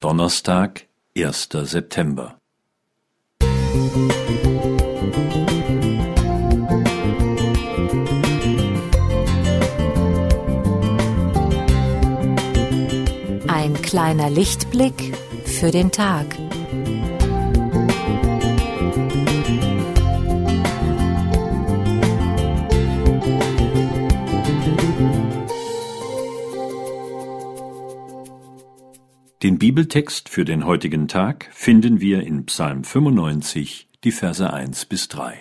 Donnerstag, erster September. Ein kleiner Lichtblick für den Tag. Den Bibeltext für den heutigen Tag finden wir in Psalm 95, die Verse 1 bis 3.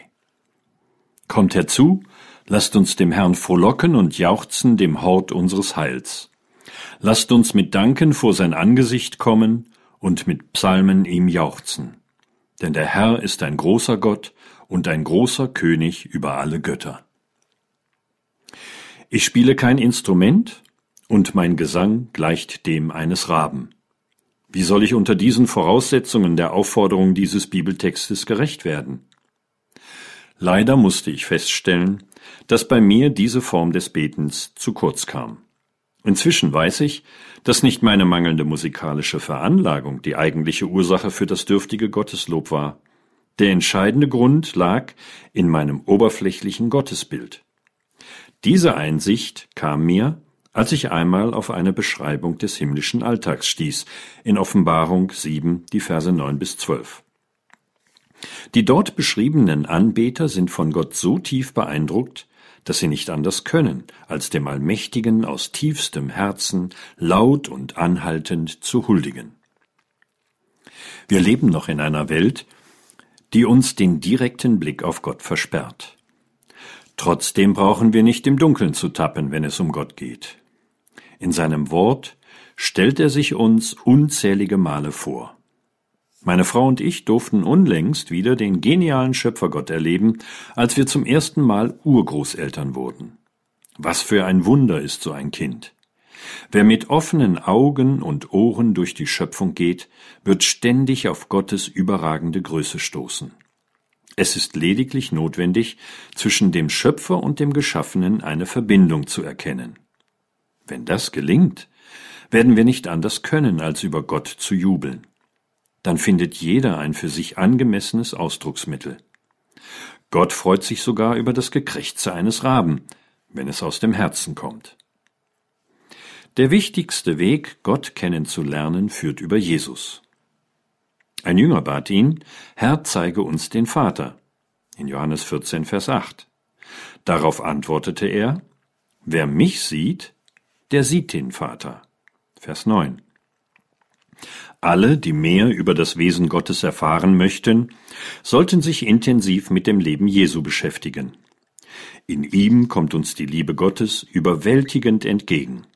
Kommt herzu, lasst uns dem Herrn frohlocken und jauchzen dem Hort unseres Heils. Lasst uns mit Danken vor sein Angesicht kommen und mit Psalmen ihm jauchzen. Denn der Herr ist ein großer Gott und ein großer König über alle Götter. Ich spiele kein Instrument, und mein Gesang gleicht dem eines Raben. Wie soll ich unter diesen Voraussetzungen der Aufforderung dieses Bibeltextes gerecht werden? Leider musste ich feststellen, dass bei mir diese Form des Betens zu kurz kam. Inzwischen weiß ich, dass nicht meine mangelnde musikalische Veranlagung die eigentliche Ursache für das dürftige Gotteslob war. Der entscheidende Grund lag in meinem oberflächlichen Gottesbild. Diese Einsicht kam mir, als ich einmal auf eine Beschreibung des himmlischen Alltags stieß, in Offenbarung 7, die Verse 9 bis 12. Die dort beschriebenen Anbeter sind von Gott so tief beeindruckt, dass sie nicht anders können, als dem Allmächtigen aus tiefstem Herzen laut und anhaltend zu huldigen. Wir leben noch in einer Welt, die uns den direkten Blick auf Gott versperrt. Trotzdem brauchen wir nicht im Dunkeln zu tappen, wenn es um Gott geht. In seinem Wort stellt er sich uns unzählige Male vor. Meine Frau und ich durften unlängst wieder den genialen Schöpfergott erleben, als wir zum ersten Mal Urgroßeltern wurden. Was für ein Wunder ist so ein Kind. Wer mit offenen Augen und Ohren durch die Schöpfung geht, wird ständig auf Gottes überragende Größe stoßen. Es ist lediglich notwendig, zwischen dem Schöpfer und dem Geschaffenen eine Verbindung zu erkennen. Wenn das gelingt, werden wir nicht anders können, als über Gott zu jubeln. Dann findet jeder ein für sich angemessenes Ausdrucksmittel. Gott freut sich sogar über das Gekrächze eines Raben, wenn es aus dem Herzen kommt. Der wichtigste Weg, Gott kennenzulernen, führt über Jesus. Ein Jünger bat ihn, Herr, zeige uns den Vater. In Johannes 14, Vers 8. Darauf antwortete er, Wer mich sieht, der sieht den Vater. Vers 9. Alle, die mehr über das Wesen Gottes erfahren möchten, sollten sich intensiv mit dem Leben Jesu beschäftigen. In ihm kommt uns die Liebe Gottes überwältigend entgegen,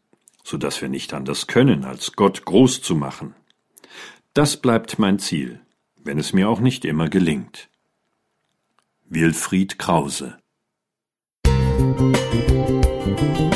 so dass wir nicht anders können, als Gott groß zu machen. Das bleibt mein Ziel, wenn es mir auch nicht immer gelingt. Wilfried Krause Musik